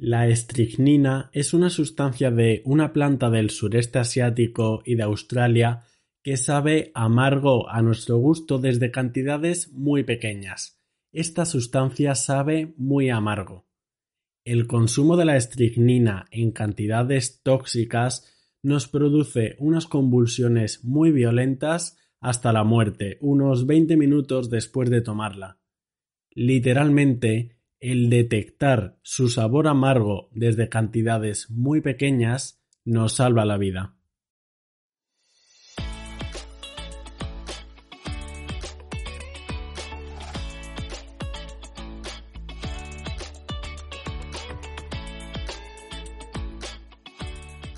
La estricnina es una sustancia de una planta del sureste asiático y de Australia que sabe amargo a nuestro gusto desde cantidades muy pequeñas. Esta sustancia sabe muy amargo. El consumo de la estricnina en cantidades tóxicas nos produce unas convulsiones muy violentas hasta la muerte, unos 20 minutos después de tomarla. Literalmente, el detectar su sabor amargo desde cantidades muy pequeñas nos salva la vida.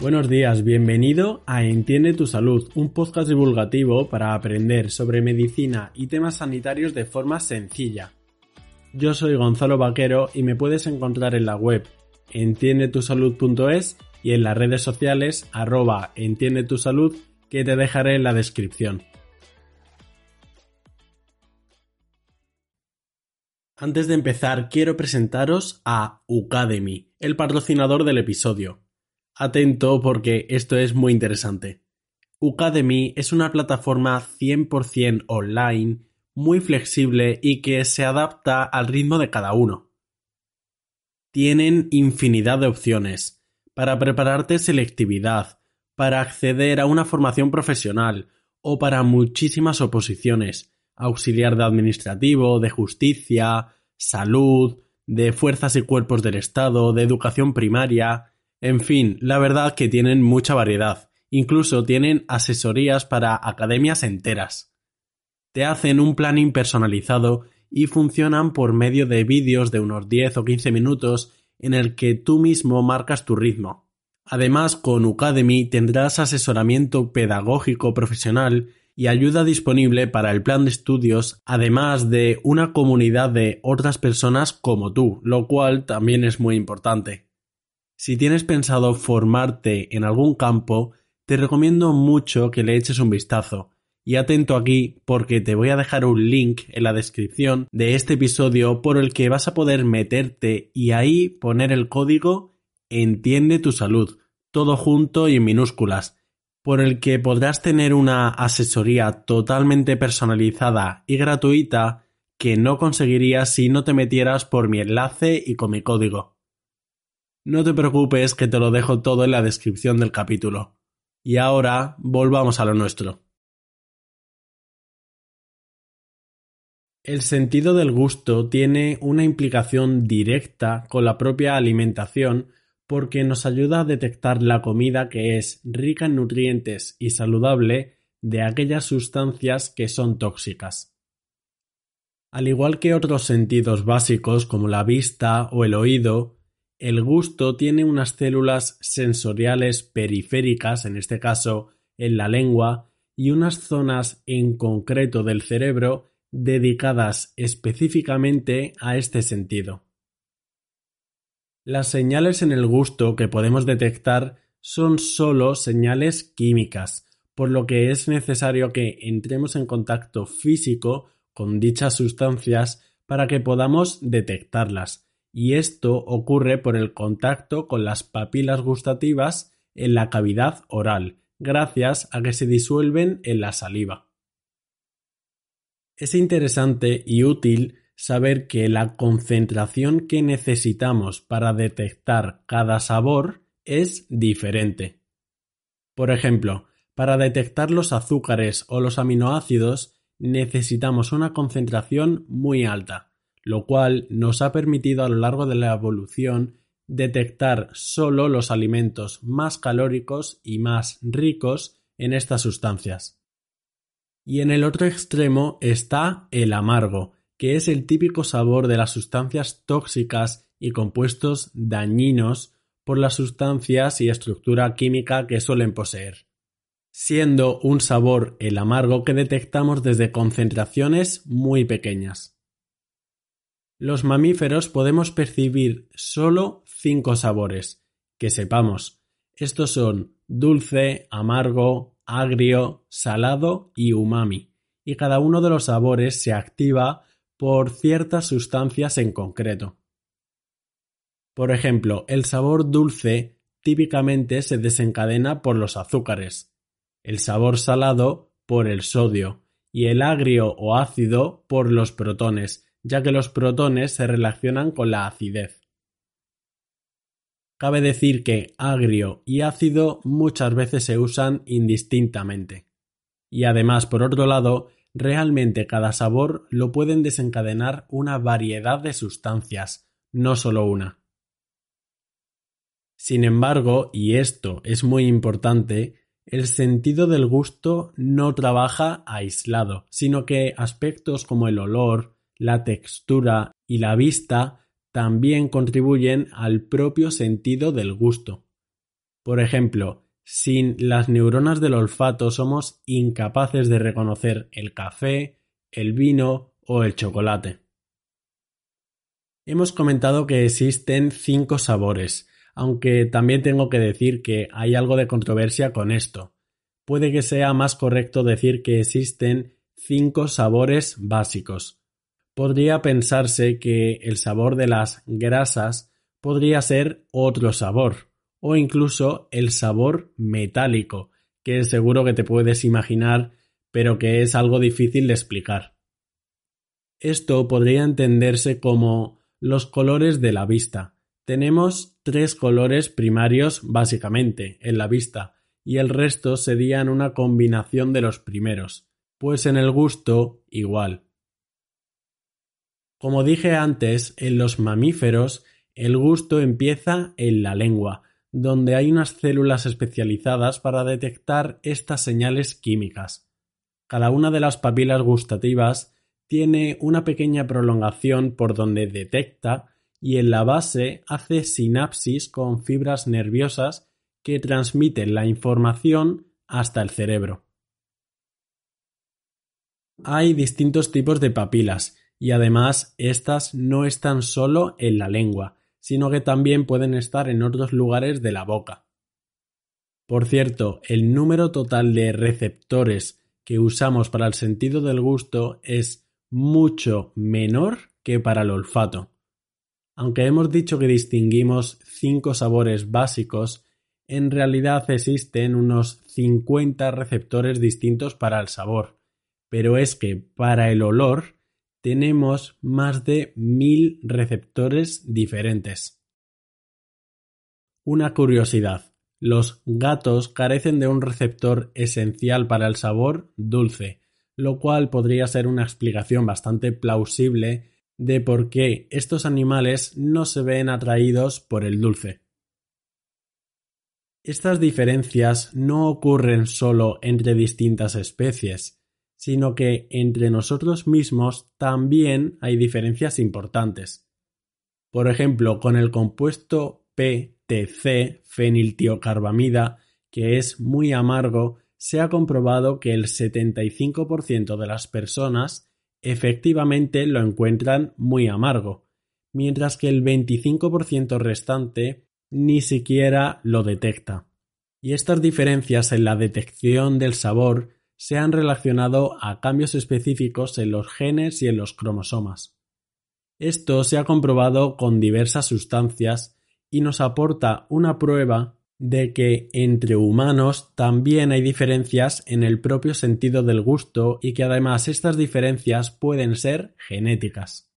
Buenos días, bienvenido a Entiende tu Salud, un podcast divulgativo para aprender sobre medicina y temas sanitarios de forma sencilla. Yo soy Gonzalo Vaquero y me puedes encontrar en la web entiendetusalud.es y en las redes sociales arroba entiende tu salud que te dejaré en la descripción. Antes de empezar quiero presentaros a Ucademy, el patrocinador del episodio. Atento porque esto es muy interesante. Ucademy es una plataforma 100% online muy flexible y que se adapta al ritmo de cada uno. Tienen infinidad de opciones para prepararte selectividad, para acceder a una formación profesional o para muchísimas oposiciones, auxiliar de administrativo, de justicia, salud, de fuerzas y cuerpos del Estado, de educación primaria, en fin, la verdad que tienen mucha variedad. Incluso tienen asesorías para academias enteras te hacen un planning personalizado y funcionan por medio de vídeos de unos 10 o 15 minutos en el que tú mismo marcas tu ritmo. Además, con Ucademy tendrás asesoramiento pedagógico profesional y ayuda disponible para el plan de estudios, además de una comunidad de otras personas como tú, lo cual también es muy importante. Si tienes pensado formarte en algún campo, te recomiendo mucho que le eches un vistazo, y atento aquí porque te voy a dejar un link en la descripción de este episodio por el que vas a poder meterte y ahí poner el código Entiende tu salud, todo junto y en minúsculas, por el que podrás tener una asesoría totalmente personalizada y gratuita que no conseguirías si no te metieras por mi enlace y con mi código. No te preocupes que te lo dejo todo en la descripción del capítulo. Y ahora volvamos a lo nuestro. El sentido del gusto tiene una implicación directa con la propia alimentación porque nos ayuda a detectar la comida que es rica en nutrientes y saludable de aquellas sustancias que son tóxicas. Al igual que otros sentidos básicos como la vista o el oído, el gusto tiene unas células sensoriales periféricas, en este caso en la lengua, y unas zonas en concreto del cerebro dedicadas específicamente a este sentido. Las señales en el gusto que podemos detectar son sólo señales químicas, por lo que es necesario que entremos en contacto físico con dichas sustancias para que podamos detectarlas, y esto ocurre por el contacto con las papilas gustativas en la cavidad oral, gracias a que se disuelven en la saliva. Es interesante y útil saber que la concentración que necesitamos para detectar cada sabor es diferente. Por ejemplo, para detectar los azúcares o los aminoácidos necesitamos una concentración muy alta, lo cual nos ha permitido a lo largo de la evolución detectar solo los alimentos más calóricos y más ricos en estas sustancias. Y en el otro extremo está el amargo, que es el típico sabor de las sustancias tóxicas y compuestos dañinos por las sustancias y estructura química que suelen poseer, siendo un sabor el amargo que detectamos desde concentraciones muy pequeñas. Los mamíferos podemos percibir solo cinco sabores, que sepamos. Estos son dulce, amargo, agrio, salado y umami, y cada uno de los sabores se activa por ciertas sustancias en concreto. Por ejemplo, el sabor dulce típicamente se desencadena por los azúcares, el sabor salado por el sodio y el agrio o ácido por los protones, ya que los protones se relacionan con la acidez. Cabe decir que agrio y ácido muchas veces se usan indistintamente. Y además, por otro lado, realmente cada sabor lo pueden desencadenar una variedad de sustancias, no solo una. Sin embargo, y esto es muy importante, el sentido del gusto no trabaja aislado, sino que aspectos como el olor, la textura y la vista también contribuyen al propio sentido del gusto. Por ejemplo, sin las neuronas del olfato somos incapaces de reconocer el café, el vino o el chocolate. Hemos comentado que existen cinco sabores, aunque también tengo que decir que hay algo de controversia con esto. Puede que sea más correcto decir que existen cinco sabores básicos, podría pensarse que el sabor de las grasas podría ser otro sabor, o incluso el sabor metálico, que seguro que te puedes imaginar, pero que es algo difícil de explicar. Esto podría entenderse como los colores de la vista. Tenemos tres colores primarios básicamente en la vista, y el resto serían una combinación de los primeros, pues en el gusto igual. Como dije antes, en los mamíferos el gusto empieza en la lengua, donde hay unas células especializadas para detectar estas señales químicas. Cada una de las papilas gustativas tiene una pequeña prolongación por donde detecta y en la base hace sinapsis con fibras nerviosas que transmiten la información hasta el cerebro. Hay distintos tipos de papilas y además estas no están solo en la lengua, sino que también pueden estar en otros lugares de la boca. Por cierto, el número total de receptores que usamos para el sentido del gusto es mucho menor que para el olfato. Aunque hemos dicho que distinguimos cinco sabores básicos, en realidad existen unos 50 receptores distintos para el sabor, pero es que para el olor tenemos más de mil receptores diferentes. Una curiosidad. Los gatos carecen de un receptor esencial para el sabor dulce, lo cual podría ser una explicación bastante plausible de por qué estos animales no se ven atraídos por el dulce. Estas diferencias no ocurren solo entre distintas especies, sino que entre nosotros mismos también hay diferencias importantes. Por ejemplo, con el compuesto PTC, feniltiocarbamida, que es muy amargo, se ha comprobado que el 75% de las personas efectivamente lo encuentran muy amargo, mientras que el 25% restante ni siquiera lo detecta. Y estas diferencias en la detección del sabor se han relacionado a cambios específicos en los genes y en los cromosomas. Esto se ha comprobado con diversas sustancias y nos aporta una prueba de que entre humanos también hay diferencias en el propio sentido del gusto y que además estas diferencias pueden ser genéticas.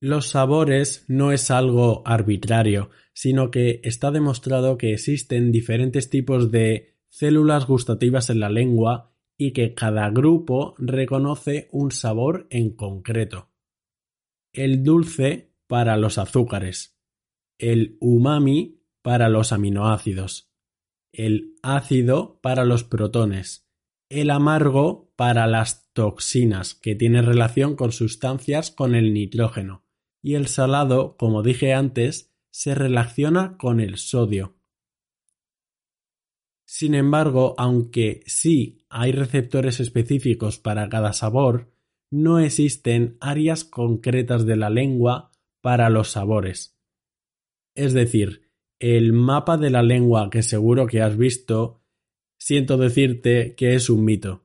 Los sabores no es algo arbitrario, sino que está demostrado que existen diferentes tipos de células gustativas en la lengua y que cada grupo reconoce un sabor en concreto. El dulce para los azúcares, el umami para los aminoácidos, el ácido para los protones, el amargo para las toxinas, que tiene relación con sustancias con el nitrógeno, y el salado, como dije antes, se relaciona con el sodio. Sin embargo, aunque sí hay receptores específicos para cada sabor, no existen áreas concretas de la lengua para los sabores. Es decir, el mapa de la lengua que seguro que has visto, siento decirte que es un mito.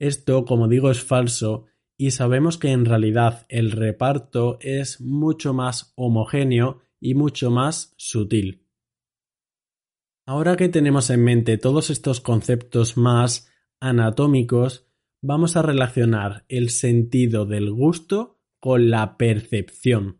Esto, como digo, es falso y sabemos que en realidad el reparto es mucho más homogéneo y mucho más sutil. Ahora que tenemos en mente todos estos conceptos más anatómicos, vamos a relacionar el sentido del gusto con la percepción.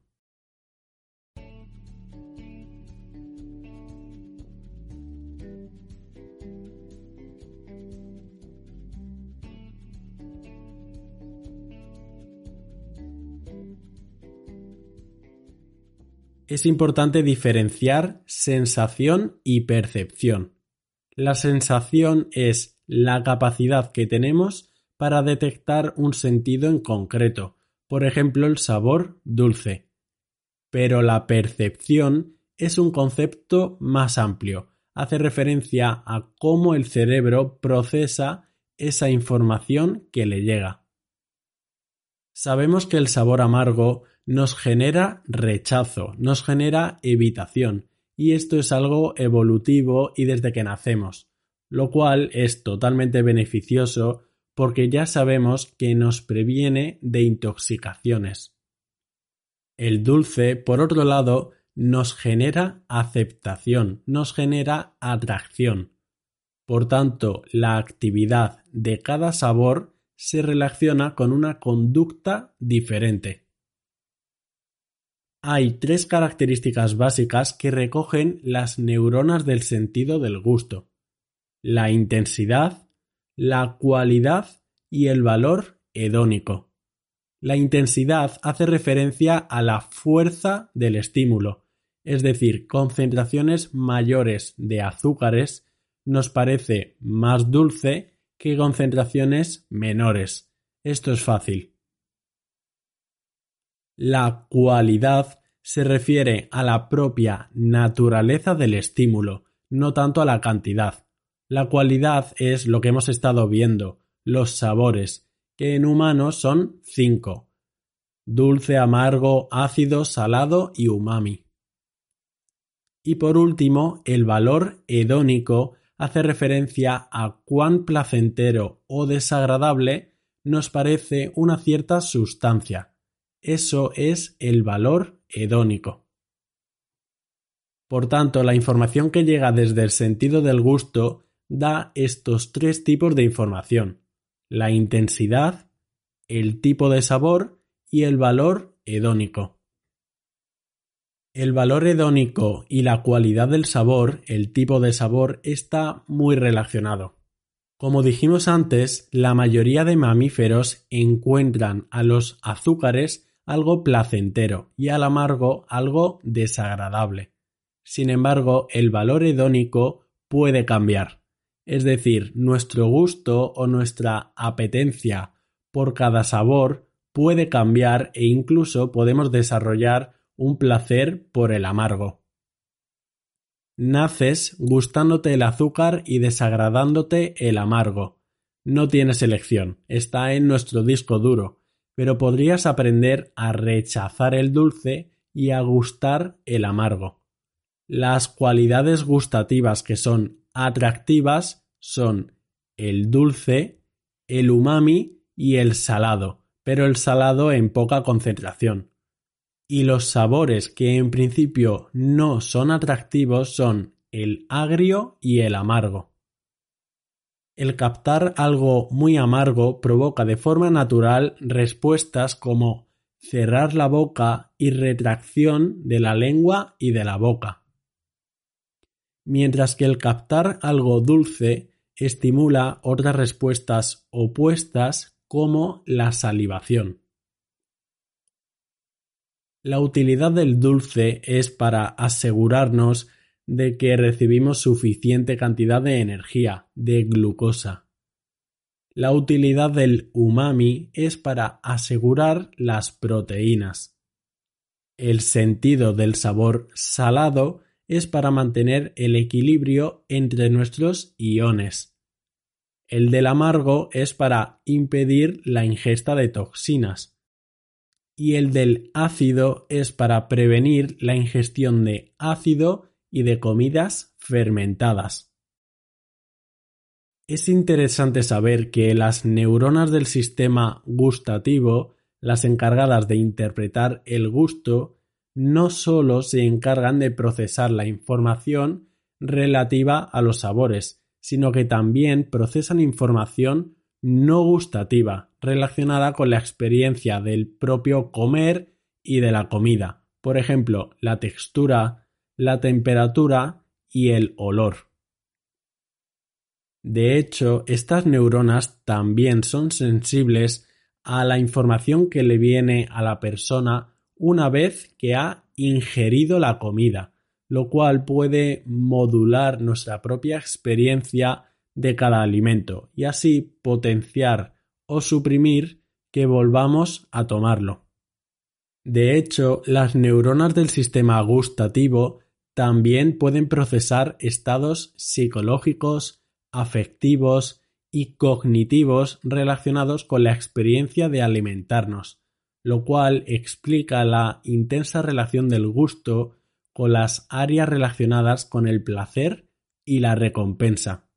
Es importante diferenciar sensación y percepción. La sensación es la capacidad que tenemos para detectar un sentido en concreto, por ejemplo el sabor dulce. Pero la percepción es un concepto más amplio, hace referencia a cómo el cerebro procesa esa información que le llega. Sabemos que el sabor amargo nos genera rechazo, nos genera evitación, y esto es algo evolutivo y desde que nacemos, lo cual es totalmente beneficioso porque ya sabemos que nos previene de intoxicaciones. El dulce, por otro lado, nos genera aceptación, nos genera atracción. Por tanto, la actividad de cada sabor se relaciona con una conducta diferente. Hay tres características básicas que recogen las neuronas del sentido del gusto: la intensidad, la cualidad y el valor hedónico. La intensidad hace referencia a la fuerza del estímulo, es decir, concentraciones mayores de azúcares nos parece más dulce que concentraciones menores. Esto es fácil. La cualidad se refiere a la propia naturaleza del estímulo, no tanto a la cantidad. La cualidad es lo que hemos estado viendo, los sabores, que en humanos son cinco. Dulce, amargo, ácido, salado y umami. Y por último, el valor hedónico hace referencia a cuán placentero o desagradable nos parece una cierta sustancia, eso es el valor hedónico. Por tanto, la información que llega desde el sentido del gusto da estos tres tipos de información. La intensidad, el tipo de sabor y el valor hedónico. El valor hedónico y la cualidad del sabor, el tipo de sabor, está muy relacionado. Como dijimos antes, la mayoría de mamíferos encuentran a los azúcares algo placentero y al amargo algo desagradable. Sin embargo, el valor hedónico puede cambiar, es decir, nuestro gusto o nuestra apetencia por cada sabor puede cambiar e incluso podemos desarrollar un placer por el amargo. Naces gustándote el azúcar y desagradándote el amargo. No tienes elección, está en nuestro disco duro, pero podrías aprender a rechazar el dulce y a gustar el amargo. Las cualidades gustativas que son atractivas son el dulce, el umami y el salado, pero el salado en poca concentración. Y los sabores que en principio no son atractivos son el agrio y el amargo. El captar algo muy amargo provoca de forma natural respuestas como cerrar la boca y retracción de la lengua y de la boca. Mientras que el captar algo dulce estimula otras respuestas opuestas como la salivación. La utilidad del dulce es para asegurarnos de que recibimos suficiente cantidad de energía, de glucosa. La utilidad del umami es para asegurar las proteínas. El sentido del sabor salado es para mantener el equilibrio entre nuestros iones. El del amargo es para impedir la ingesta de toxinas. Y el del ácido es para prevenir la ingestión de ácido y de comidas fermentadas. Es interesante saber que las neuronas del sistema gustativo, las encargadas de interpretar el gusto, no solo se encargan de procesar la información relativa a los sabores, sino que también procesan información no gustativa relacionada con la experiencia del propio comer y de la comida, por ejemplo, la textura, la temperatura y el olor. De hecho, estas neuronas también son sensibles a la información que le viene a la persona una vez que ha ingerido la comida, lo cual puede modular nuestra propia experiencia de cada alimento y así potenciar o suprimir que volvamos a tomarlo. De hecho, las neuronas del sistema gustativo también pueden procesar estados psicológicos, afectivos y cognitivos relacionados con la experiencia de alimentarnos, lo cual explica la intensa relación del gusto con las áreas relacionadas con el placer y la recompensa.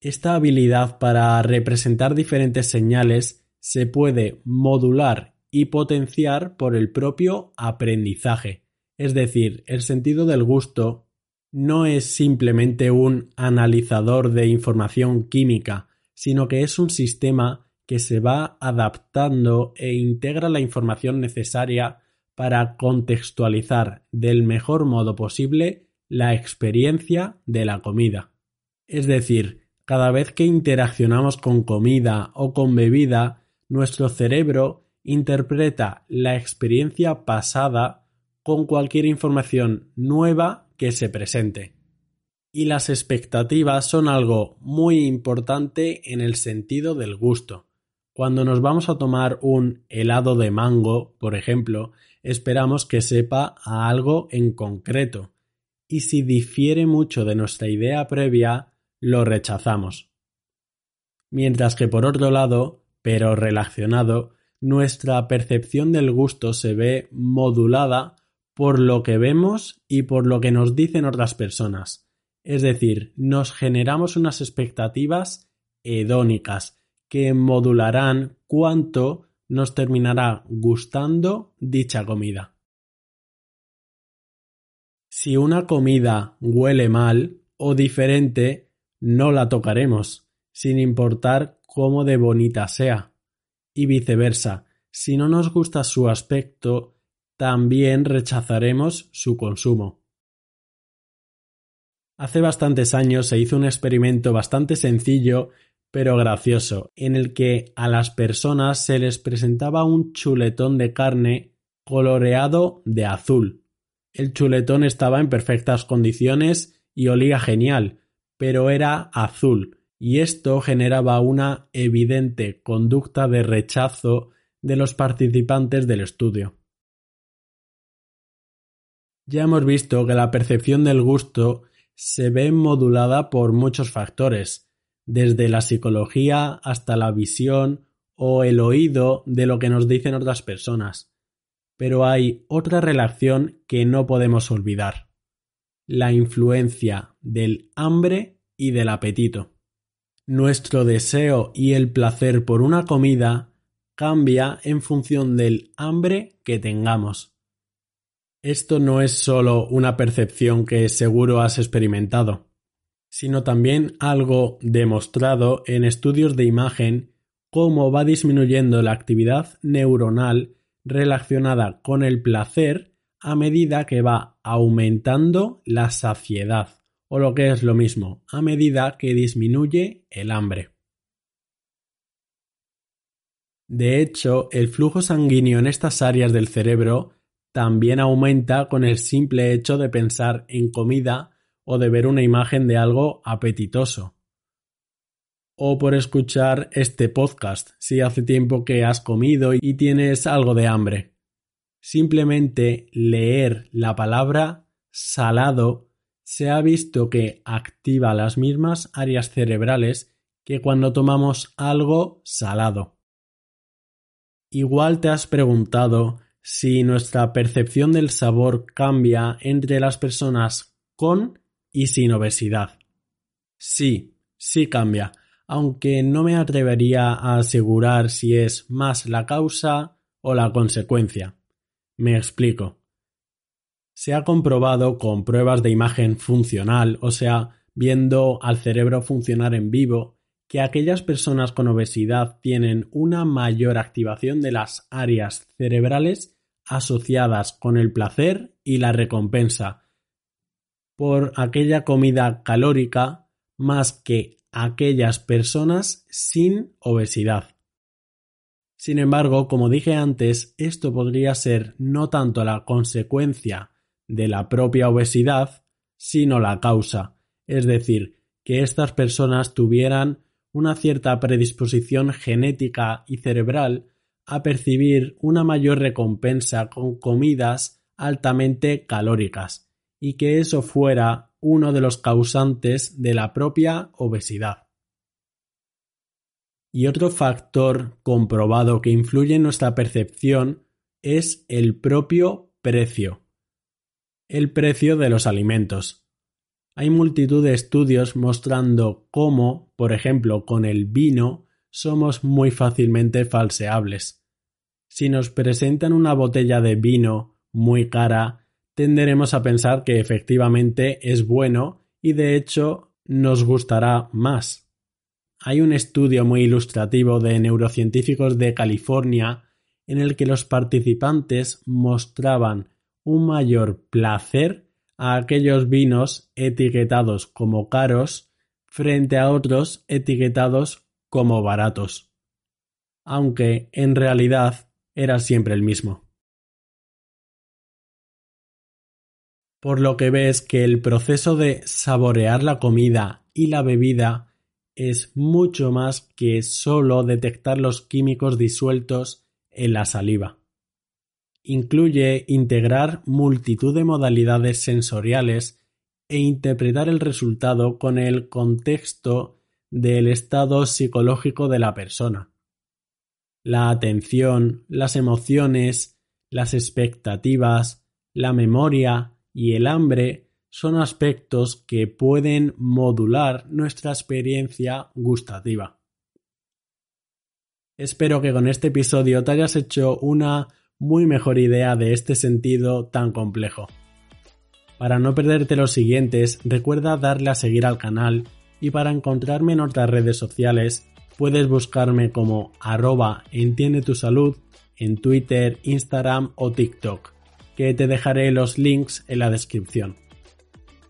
Esta habilidad para representar diferentes señales se puede modular y potenciar por el propio aprendizaje, es decir, el sentido del gusto no es simplemente un analizador de información química, sino que es un sistema que se va adaptando e integra la información necesaria para contextualizar del mejor modo posible la experiencia de la comida. Es decir, cada vez que interaccionamos con comida o con bebida, nuestro cerebro interpreta la experiencia pasada con cualquier información nueva que se presente. Y las expectativas son algo muy importante en el sentido del gusto. Cuando nos vamos a tomar un helado de mango, por ejemplo, esperamos que sepa a algo en concreto, y si difiere mucho de nuestra idea previa, lo rechazamos. Mientras que por otro lado, pero relacionado, nuestra percepción del gusto se ve modulada por lo que vemos y por lo que nos dicen otras personas. Es decir, nos generamos unas expectativas hedónicas que modularán cuánto nos terminará gustando dicha comida. Si una comida huele mal o diferente, no la tocaremos, sin importar cómo de bonita sea. Y viceversa, si no nos gusta su aspecto, también rechazaremos su consumo. Hace bastantes años se hizo un experimento bastante sencillo pero gracioso, en el que a las personas se les presentaba un chuletón de carne coloreado de azul. El chuletón estaba en perfectas condiciones y olía genial, pero era azul, y esto generaba una evidente conducta de rechazo de los participantes del estudio. Ya hemos visto que la percepción del gusto se ve modulada por muchos factores, desde la psicología hasta la visión o el oído de lo que nos dicen otras personas. Pero hay otra relación que no podemos olvidar, la influencia del hambre y del apetito. Nuestro deseo y el placer por una comida cambia en función del hambre que tengamos. Esto no es solo una percepción que seguro has experimentado sino también algo demostrado en estudios de imagen cómo va disminuyendo la actividad neuronal relacionada con el placer a medida que va aumentando la saciedad, o lo que es lo mismo, a medida que disminuye el hambre. De hecho, el flujo sanguíneo en estas áreas del cerebro también aumenta con el simple hecho de pensar en comida o de ver una imagen de algo apetitoso. O por escuchar este podcast si hace tiempo que has comido y tienes algo de hambre. simplemente leer la palabra salado se ha visto que activa las mismas áreas cerebrales que cuando tomamos algo salado. Igual te has preguntado si nuestra percepción del sabor cambia entre las personas con y sin obesidad. Sí, sí cambia, aunque no me atrevería a asegurar si es más la causa o la consecuencia. Me explico. Se ha comprobado con pruebas de imagen funcional, o sea, viendo al cerebro funcionar en vivo, que aquellas personas con obesidad tienen una mayor activación de las áreas cerebrales asociadas con el placer y la recompensa por aquella comida calórica más que aquellas personas sin obesidad. Sin embargo, como dije antes, esto podría ser no tanto la consecuencia de la propia obesidad, sino la causa, es decir, que estas personas tuvieran una cierta predisposición genética y cerebral a percibir una mayor recompensa con comidas altamente calóricas, y que eso fuera uno de los causantes de la propia obesidad. Y otro factor comprobado que influye en nuestra percepción es el propio precio. El precio de los alimentos. Hay multitud de estudios mostrando cómo, por ejemplo, con el vino, somos muy fácilmente falseables. Si nos presentan una botella de vino muy cara, tenderemos a pensar que efectivamente es bueno y de hecho nos gustará más. Hay un estudio muy ilustrativo de neurocientíficos de California en el que los participantes mostraban un mayor placer a aquellos vinos etiquetados como caros frente a otros etiquetados como baratos, aunque en realidad era siempre el mismo. por lo que ves que el proceso de saborear la comida y la bebida es mucho más que solo detectar los químicos disueltos en la saliva. Incluye integrar multitud de modalidades sensoriales e interpretar el resultado con el contexto del estado psicológico de la persona. La atención, las emociones, las expectativas, la memoria y el hambre son aspectos que pueden modular nuestra experiencia gustativa. Espero que con este episodio te hayas hecho una muy mejor idea de este sentido tan complejo. Para no perderte los siguientes, recuerda darle a seguir al canal y para encontrarme en otras redes sociales puedes buscarme como arroba entiende tu salud en Twitter, Instagram o TikTok que te dejaré los links en la descripción.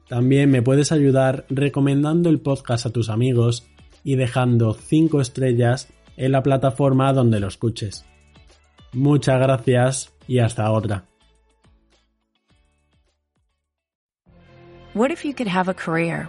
También me puedes ayudar recomendando el podcast a tus amigos y dejando 5 estrellas en la plataforma donde lo escuches. Muchas gracias y hasta otra. What if you could have a career